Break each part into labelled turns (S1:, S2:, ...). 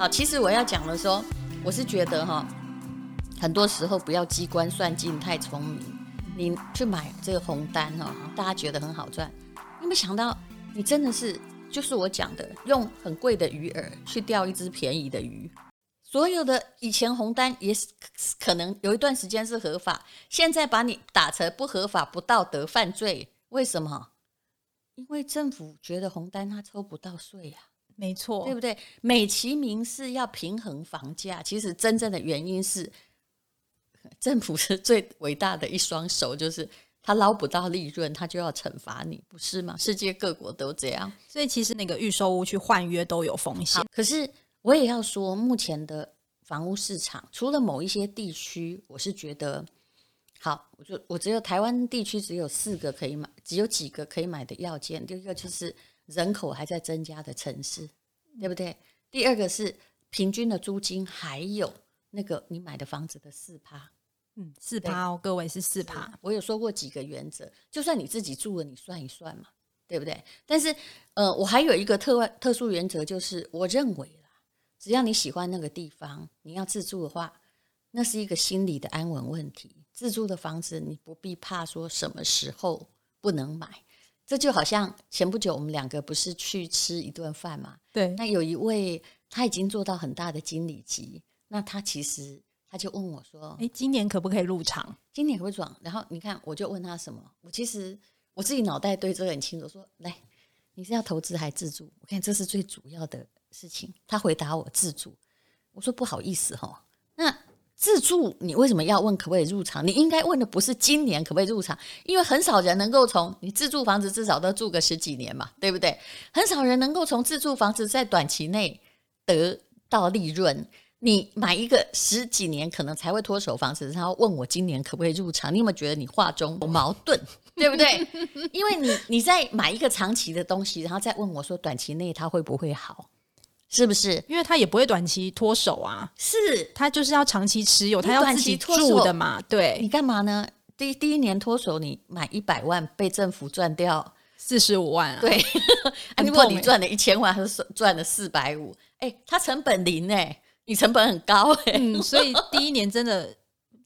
S1: 好，其实我要讲的说，我是觉得哈，很多时候不要机关算尽太聪明。你去买这个红单哈，大家觉得很好赚，你没想到你真的是就是我讲的，用很贵的鱼饵去钓一只便宜的鱼。所有的以前红单也是可能有一段时间是合法，现在把你打成不合法、不道德、犯罪，为什么？因为政府觉得红单他抽不到税呀，
S2: 没错，
S1: 对不对？美其名是要平衡房价，其实真正的原因是政府是最伟大的一双手，就是他捞不到利润，他就要惩罚你，不是吗？世界各国都这样，
S2: 所以其实那个预售屋去换约都有风险。
S1: 可是我也要说，目前的房屋市场，除了某一些地区，我是觉得。好，我就我只有台湾地区只有四个可以买，只有几个可以买的要件。第一个就是人口还在增加的城市，对不对？第二个是平均的租金，还有那个你买的房子的四趴，
S2: 嗯，四趴哦，各位是四趴。
S1: 我有说过几个原则，就算你自己住了，你算一算嘛，对不对？但是，呃，我还有一个特外特殊原则，就是我认为啦，只要你喜欢那个地方，你要自住的话，那是一个心理的安稳问题。自住的房子，你不必怕说什么时候不能买。这就好像前不久我们两个不是去吃一顿饭嘛？
S2: 对。
S1: 那有一位他已经做到很大的经理级，那他其实他就问我说：“
S2: 诶，今年可不可以入场？
S1: 今年可不可以入？”然后你看，我就问他什么？我其实我自己脑袋对这个很清楚，说：“来，你是要投资还自住？我看这是最主要的事情。”他回答我：“自住。”我说：“不好意思哈，那。”自住，你为什么要问可不可以入场？你应该问的不是今年可不可以入场，因为很少人能够从你自住房子至少都住个十几年嘛，对不对？很少人能够从自住房子在短期内得到利润。你买一个十几年可能才会脱手房子，然后问我今年可不可以入场？你有没有觉得你话中有矛盾？对不对？因为你你在买一个长期的东西，然后再问我说短期内它会不会好？是不是？
S2: 因为他也不会短期脱手啊，
S1: 是
S2: 他就是要长期持有，他要自己住的嘛。对，
S1: 你干嘛呢？第第一年脱手，你买一百万，被政府赚掉
S2: 四十五万啊？
S1: 对，如果你赚了一千万，还是赚了四百五？哎，他成本零哎，你成本很高哎，
S2: 嗯，所以第一年真的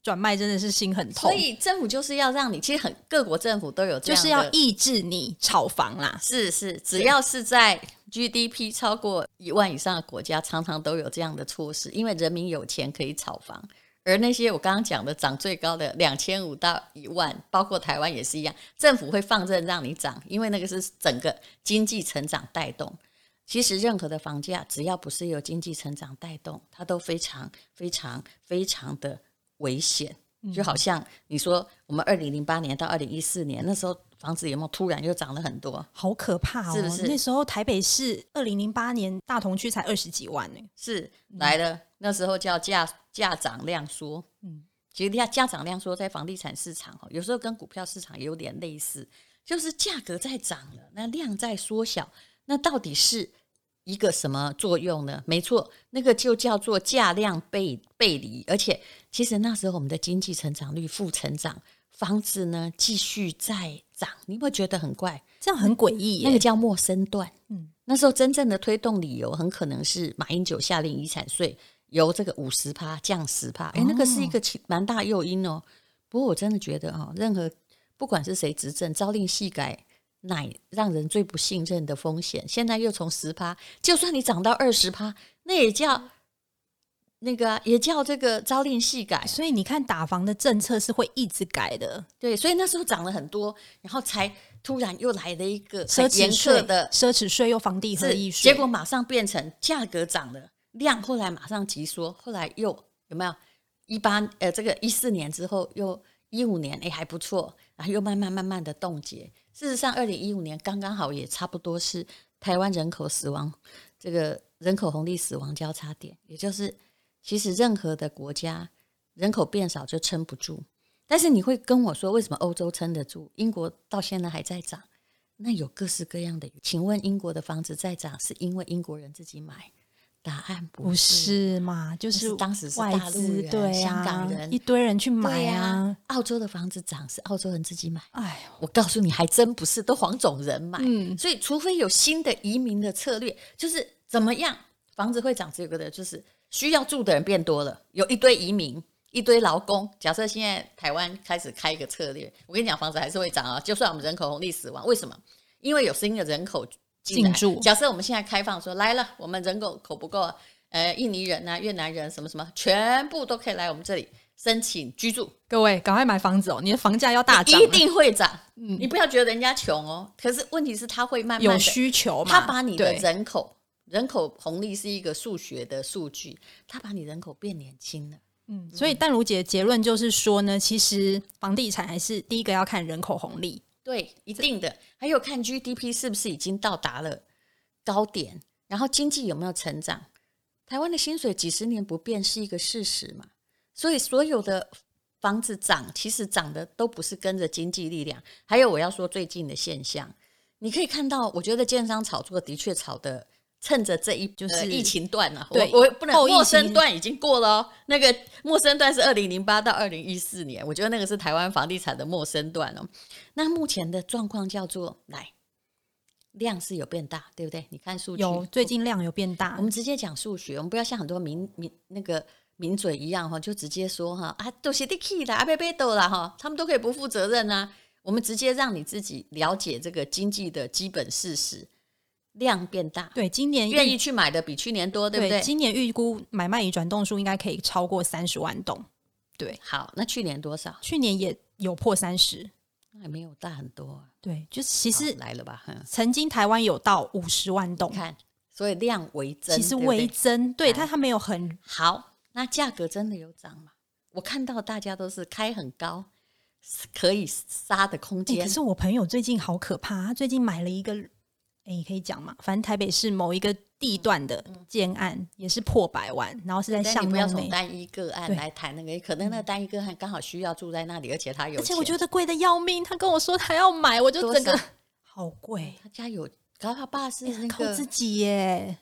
S2: 转卖真的是心很痛。
S1: 所以政府就是要让你，其实很各国政府都有
S2: 就是要抑制你炒房啦。
S1: 是是，只要是在。GDP 超过一万以上的国家，常常都有这样的措施，因为人民有钱可以炒房，而那些我刚刚讲的涨最高的两千五到一万，包括台湾也是一样，政府会放任让你涨，因为那个是整个经济成长带动。其实任何的房价，只要不是由经济成长带动，它都非常非常非常的危险。就好像你说，我们二零零八年到二零一四年那时候。房子有没有突然又涨了很多？
S2: 好可怕哦！是不是？那时候台北市二零零八年大同区才二十几万呢。
S1: 是来了，那时候叫价价涨量缩。嗯，其实价价涨量缩在房地产市场有时候跟股票市场有点类似，就是价格在涨了，那量在缩小，那到底是一个什么作用呢？没错，那个就叫做价量背背离。而且，其实那时候我们的经济成长率负成长。房子呢继续在涨，你会觉得很怪，
S2: 这样很诡异。
S1: 那个叫陌生段，嗯，那时候真正的推动理由很可能是马英九下令遗产税由这个五十趴降十趴，哎，那个是一个蛮大诱因哦。不过我真的觉得哈，任何不管是谁执政，朝令夕改乃让人最不信任的风险。现在又从十趴，就算你涨到二十趴，那也叫。那个、啊、也叫这个朝令夕改，
S2: 所以你看打房的政策是会一直改的，
S1: 对，所以那时候涨了很多，然后才突然又来了一个奢侈税的
S2: 奢侈税，又房地合一税，
S1: 结果马上变成价格涨了，量后来马上急缩，后来又有没有一八呃这个一四年之后又一五年诶还不错，然后又慢慢慢慢的冻结。事实上，二零一五年刚刚好也差不多是台湾人口死亡这个人口红利死亡交叉点，也就是。其实任何的国家人口变少就撑不住，但是你会跟我说为什么欧洲撑得住？英国到现在还在涨，那有各式各样的。请问英国的房子在涨，是因为英国人自己买？答案不是，
S2: 嘛？就是，当时是外资、
S1: 对啊、香港人一
S2: 堆人去买啊，
S1: 啊。澳洲的房子涨是澳洲人自己买。哎，我告诉你，还真不是，都黄种人买。嗯，所以除非有新的移民的策略，就是怎么样？房子会涨这个的，就是需要住的人变多了，有一堆移民，一堆劳工。假设现在台湾开始开一个策略，我跟你讲，房子还是会涨啊，就算我们人口红利死亡，为什么？因为有新的人口进驻。假设我们现在开放说来了，我们人口口不够，呃，印尼人啊、越南人什么什么，全部都可以来我们这里。申请居住，
S2: 各位赶快买房子哦！你的房价要大涨，
S1: 一定会涨。嗯，你不要觉得人家穷哦，可是问题是他会慢慢
S2: 有需求嘛。
S1: 它把你的人口人口红利是一个数学的数据，他把你人口变年轻了。
S2: 嗯，所以淡如姐的结论就是说呢，其实房地产还是第一个要看人口红利，
S1: 对，一定的。还有看 GDP 是不是已经到达了高点，然后经济有没有成长。台湾的薪水几十年不变是一个事实嘛？所以所有的房子涨，其实涨的都不是跟着经济力量。还有我要说最近的现象，你可以看到，我觉得建商炒作的确炒的，趁着这一就是、呃、疫情段了、啊。对，我，我不能陌生段已经过了哦。那个陌生段是二零零八到二零一四年，我觉得那个是台湾房地产的陌生段哦。那目前的状况叫做来量是有变大，对不对？你看数据，
S2: 有最近量有变大。
S1: 我们直接讲数学，我们不要像很多民民那个。名嘴一样哈，就直接说哈啊，都是的 key 的阿贝贝多了哈，他们都可以不负责任啊。我们直接让你自己了解这个经济的基本事实，量变大。
S2: 对，今年
S1: 愿意去买的比去年多，对不对？
S2: 对，今年预估买卖与转动数应该可以超过三十万栋。对，
S1: 好，那去年多少？
S2: 去年也有破三十，
S1: 那还没有大很多啊。
S2: 对，就是其实
S1: 来了吧？
S2: 曾经台湾有到五十万栋，
S1: 看，所以量为增，
S2: 其实微增，对，它它没有很
S1: 好。那价格真的有涨吗？我看到大家都是开很高，可以杀的空间。
S2: 可是我朋友最近好可怕，他最近买了一个，哎，可以讲嘛？反正台北市某一个地段的建案也是破百万，然后是在项目内。不要从
S1: 单一个案来谈那个，可能那个单一个案刚好需要住在那里，而且他有，
S2: 而且我觉得贵的要命。他跟我说他要买，我就整个好贵。
S1: 他家有，然后他爸是那个
S2: 靠自己耶。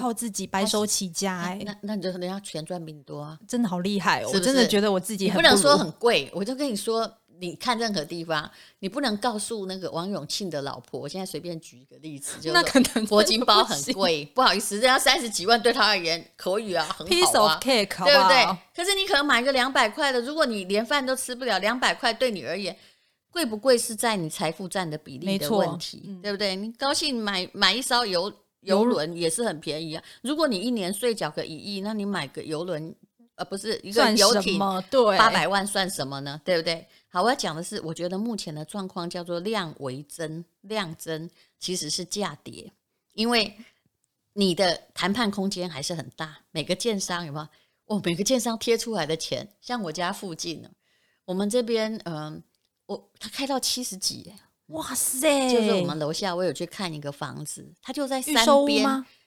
S2: 靠自己白手起家哎、欸，
S1: 那那你就人家钱赚比你多啊，
S2: 真的好厉害哦！我真的觉得我自己不
S1: 能说很贵，我就跟你说，你看任何地方，你不能告诉那个王永庆的老婆，我现在随便举一个例子，就那可能铂金包很贵，不好意思，人家三十几万对他而言可以啊，很好啊，piece of cake，对不对？可是你可能买个两百块的，如果你连饭都吃不了，两百块对你而言贵不贵是在你财富占的比例的问题，嗯、对不对？你高兴买买一艘游。游轮也是很便宜啊！如果你一年税缴个一亿，那你买个游轮，呃，不是一个游艇，对，八百万算什么呢？对不对？好，我要讲的是，我觉得目前的状况叫做量为增，量增其实是价跌，因为你的谈判空间还是很大。每个建商有没有？哦，每个建商贴出来的钱，像我家附近呢，我们这边，嗯、呃，我他开到七十几。
S2: 哇塞！
S1: 就是我们楼下，我有去看一个房子，它就在三边。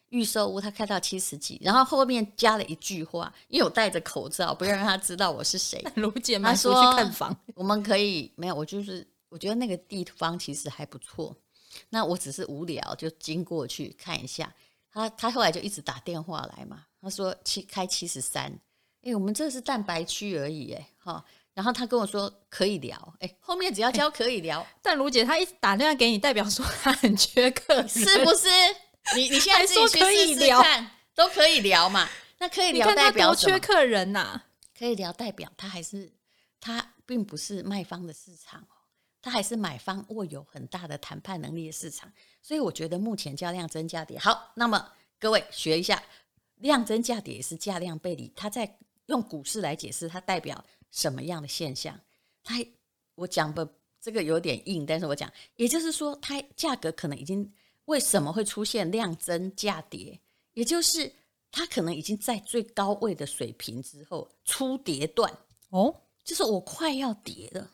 S1: 预售屋吗？预售屋，它开到七十几，然后后面加了一句话，因为我戴着口罩，不要让他知道我是谁。
S2: 卢姐妈说去看房，
S1: 我们可以没有，我就是我觉得那个地方其实还不错。那我只是无聊，就经过去看一下。他他后来就一直打电话来嘛，他说七开七十三，哎，我们这是蛋白区而已，哎，哈。然后他跟我说可以聊，哎，后面只要交可以聊。
S2: 但卢姐她一直打电话给你，代表说她很缺客，
S1: 是不是？你你现在自己去试试看，都可以聊嘛。那可以聊代表
S2: 缺客人呐？
S1: 可以聊代表他还是他并不是卖方的市场哦，他还是买方握有很大的谈判能力的市场。所以我觉得目前叫量增价跌。好，那么各位学一下，量增价跌也是价量背离。它在用股市来解释，它代表。什么样的现象？它我讲的这个有点硬，但是我讲，也就是说，它价格可能已经为什么会出现量增价跌？也就是它可能已经在最高位的水平之后出跌段哦，就是我快要跌了，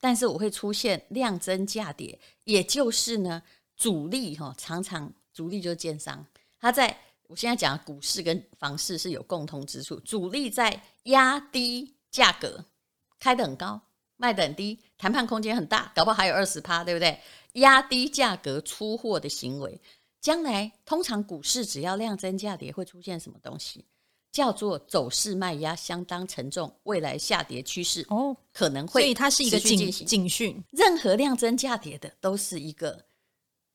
S1: 但是我会出现量增价跌，也就是呢，主力哈常常主力就是建商，他在我现在讲的股市跟房市是有共同之处，主力在压低。价格开得很高，卖得很低，谈判空间很大，搞不好还有二十趴，对不对？压低价格出货的行为，将来通常股市只要量增价跌，会出现什么东西？叫做走势卖压相当沉重，未来下跌趋势哦可能会，
S2: 所以它是一个警警讯。
S1: 任何量增价跌的，都是一个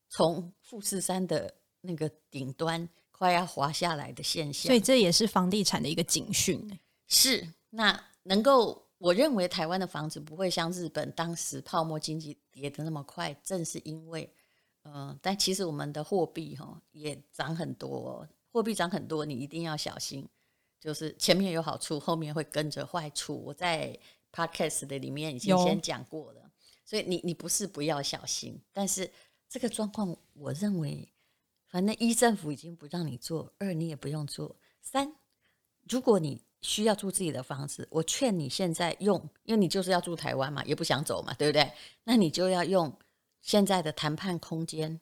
S1: 从富士山的那个顶端快要滑下来的现象。
S2: 所以这也是房地产的一个警讯。
S1: 是，那能够我认为台湾的房子不会像日本当时泡沫经济跌得那么快，正是因为，呃，但其实我们的货币哈也涨很多，货币涨很多，你一定要小心，就是前面有好处，后面会跟着坏处。我在 podcast 的里面已经先讲过了，所以你你不是不要小心，但是这个状况，我认为，反正一政府已经不让你做，二你也不用做，三如果你需要住自己的房子，我劝你现在用，因为你就是要住台湾嘛，也不想走嘛，对不对？那你就要用现在的谈判空间，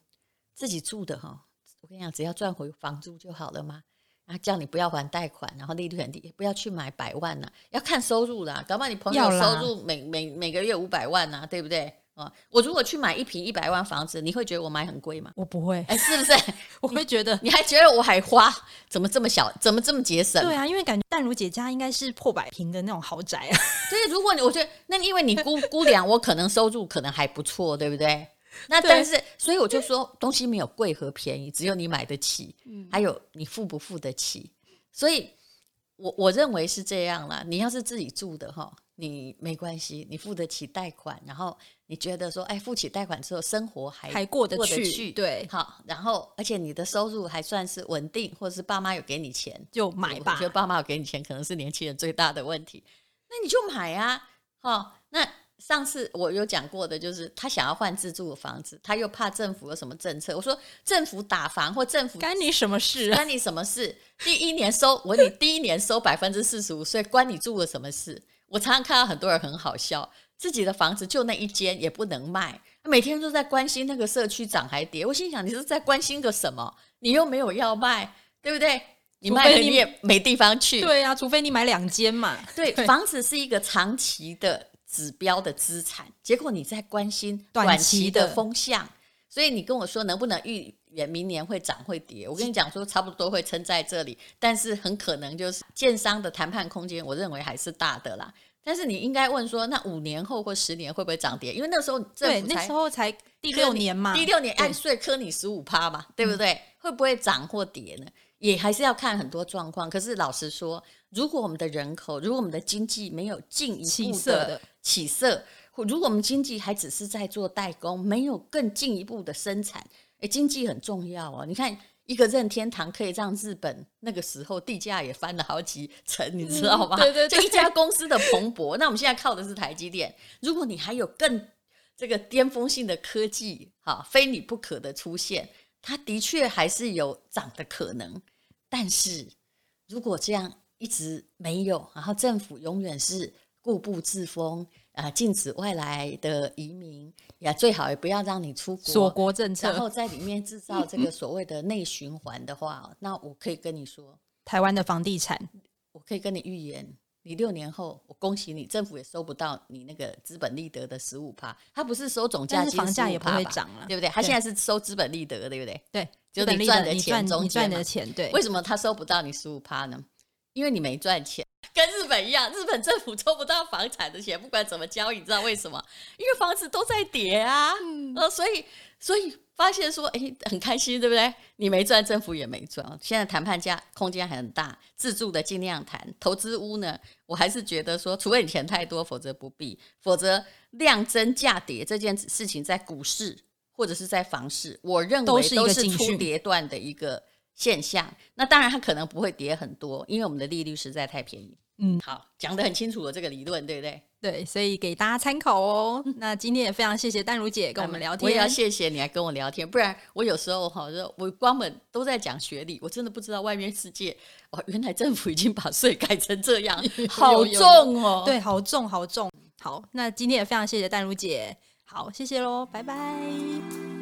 S1: 自己住的哈。我跟你讲，只要赚回房租就好了嘛。啊，叫你不要还贷款，然后利率很低，不要去买百万呐，要看收入啦。搞不好你朋友收入每每每个月五百万呐，对不对？啊，我如果去买一平一百万房子，你会觉得我买很贵吗？
S2: 我不会，
S1: 哎，是不是？
S2: 我会觉得，
S1: 你还觉得我还花？怎么这么小？怎么这么节省？
S2: 对啊，因为感觉淡如姐家应该是破百平的那种豪宅啊。
S1: 对，如果你我觉得，那因为你估估量，我可能收入可能还不错，对不对？那但是，所以我就说，东西没有贵和便宜，只有你买得起，还有你付不付得起。所以我我认为是这样啦。你要是自己住的哈，你没关系，你付得起贷款，然后你觉得说，哎，付起贷款之后生活还
S2: 还过得去，
S1: 对，好，然后而且你的收入还算是稳定，或者是爸妈有给你钱，
S2: 就买吧。
S1: 我觉得爸妈有给你钱，可能是年轻人最大的问题。那你就买啊，好，那。上次我有讲过的，就是他想要换自住的房子，他又怕政府有什么政策。我说政府打房或政府
S2: 干你什么事啊？
S1: 干你什么事？第一年收我，你第一年收百分之四十五所以，关你住了什么事？我常常看到很多人很好笑，自己的房子就那一间也不能卖，每天都在关心那个社区涨还跌。我心想，你是在关心个什么？你又没有要卖，对不对？你卖了你也没地方去。
S2: 对啊，除非你买两间嘛。
S1: 对，对房子是一个长期的。指标的资产，结果你在关心短期的风向，所以你跟我说能不能预言明年会涨会跌？我跟你讲说差不多会撑在这里，但是很可能就是建商的谈判空间，我认为还是大的啦。但是你应该问说，那五年后或十年会不会涨跌？因为那时候政府
S2: 那时候才第六年嘛，
S1: 第六年按税科你十五趴嘛，对不对？嗯、会不会涨或跌呢？也还是要看很多状况。可是老实说，如果我们的人口，如果我们的经济没有进一步的起色，或如果我们经济还只是在做代工，没有更进一步的生产，诶，经济很重要哦。你看，一个任天堂可以让日本那个时候地价也翻了好几层，你知道吗？对对，就一家公司的蓬勃。那我们现在靠的是台积电。如果你还有更这个巅峰性的科技，哈，非你不可的出现，它的确还是有涨的可能。但是如果这样一直没有，然后政府永远是。固步自封啊，禁止外来的移民，也最好也不要让你出国，
S2: 锁国政策，
S1: 然后在里面制造这个所谓的内循环的话，那我可以跟你说，
S2: 台湾的房地产，
S1: 我可以跟你预言，你六年后，我恭喜你，政府也收不到你那个资本利得的十五趴，他不是收总价金，
S2: 房价也不会涨了，
S1: 对不对？他现在是收资本利得，对不对？
S2: 对，
S1: 就你赚的钱中
S2: 赚的钱，对。
S1: 为什么他收不到你十五趴呢？因为你没赚钱。跟日本一样，日本政府抽不到房产的钱，不管怎么交易，你知道为什么？因为房子都在跌啊，嗯、呃，所以所以发现说，哎，很开心，对不对？你没赚，政府也没赚。现在谈判价空间还很大，自住的尽量谈，投资屋呢，我还是觉得说，除非你钱太多，否则不必，否则量增价跌这件事情，在股市或者是在房市，我认为都是出跌段的一个现象。那当然，它可能不会跌很多，因为我们的利率实在太便宜。嗯，好，讲得很清楚了，这个理论对不对？
S2: 对，所以给大家参考哦。那今天也非常谢谢淡如姐跟我们聊天，
S1: 我也要谢谢你来跟我聊天，不然我有时候哈，我光们都在讲学历，我真的不知道外面世界哦，原来政府已经把税改成这样，好重哦，
S2: 对，好重好重。好，那今天也非常谢谢淡如姐，好，谢谢喽，拜拜。